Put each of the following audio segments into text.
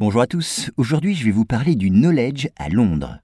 Bonjour à tous, aujourd'hui je vais vous parler du knowledge à Londres.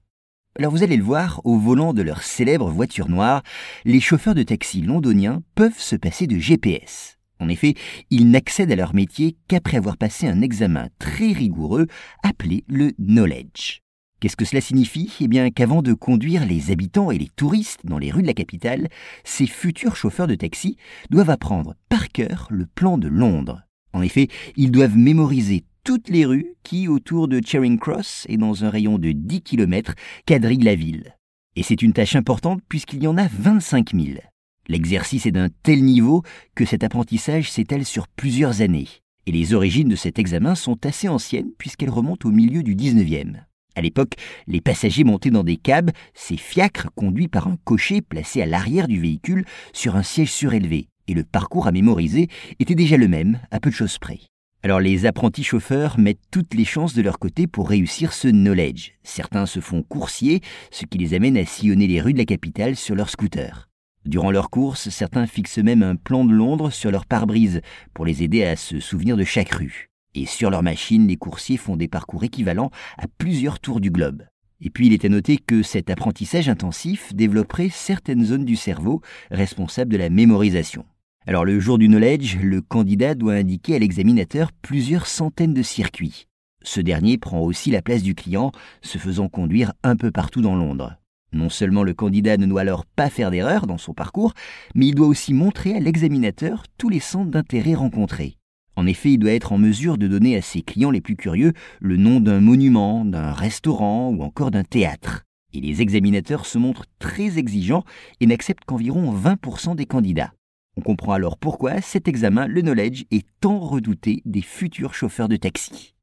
Alors vous allez le voir, au volant de leur célèbre voiture noire, les chauffeurs de taxi londoniens peuvent se passer de GPS. En effet, ils n'accèdent à leur métier qu'après avoir passé un examen très rigoureux appelé le knowledge. Qu'est-ce que cela signifie? Eh bien qu'avant de conduire les habitants et les touristes dans les rues de la capitale, ces futurs chauffeurs de taxi doivent apprendre par cœur le plan de Londres. En effet, ils doivent mémoriser toutes les rues qui, autour de Charing Cross et dans un rayon de 10 km, quadrillent la ville. Et c'est une tâche importante puisqu'il y en a 25 000. L'exercice est d'un tel niveau que cet apprentissage s'étale sur plusieurs années. Et les origines de cet examen sont assez anciennes puisqu'elles remontent au milieu du 19e. À l'époque, les passagers montaient dans des cabs, ces fiacres conduits par un cocher placé à l'arrière du véhicule sur un siège surélevé, et le parcours à mémoriser était déjà le même, à peu de choses près. Alors les apprentis chauffeurs mettent toutes les chances de leur côté pour réussir ce knowledge. Certains se font coursiers, ce qui les amène à sillonner les rues de la capitale sur leur scooter. Durant leur course, certains fixent même un plan de Londres sur leur pare-brise pour les aider à se souvenir de chaque rue. Et sur leur machine, les coursiers font des parcours équivalents à plusieurs tours du globe. Et puis il est à noter que cet apprentissage intensif développerait certaines zones du cerveau responsables de la mémorisation. Alors le jour du knowledge, le candidat doit indiquer à l'examinateur plusieurs centaines de circuits. Ce dernier prend aussi la place du client, se faisant conduire un peu partout dans Londres. Non seulement le candidat ne doit alors pas faire d'erreur dans son parcours, mais il doit aussi montrer à l'examinateur tous les centres d'intérêt rencontrés. En effet, il doit être en mesure de donner à ses clients les plus curieux le nom d'un monument, d'un restaurant ou encore d'un théâtre. Et les examinateurs se montrent très exigeants et n'acceptent qu'environ 20% des candidats. On comprend alors pourquoi cet examen, le knowledge, est tant redouté des futurs chauffeurs de taxi.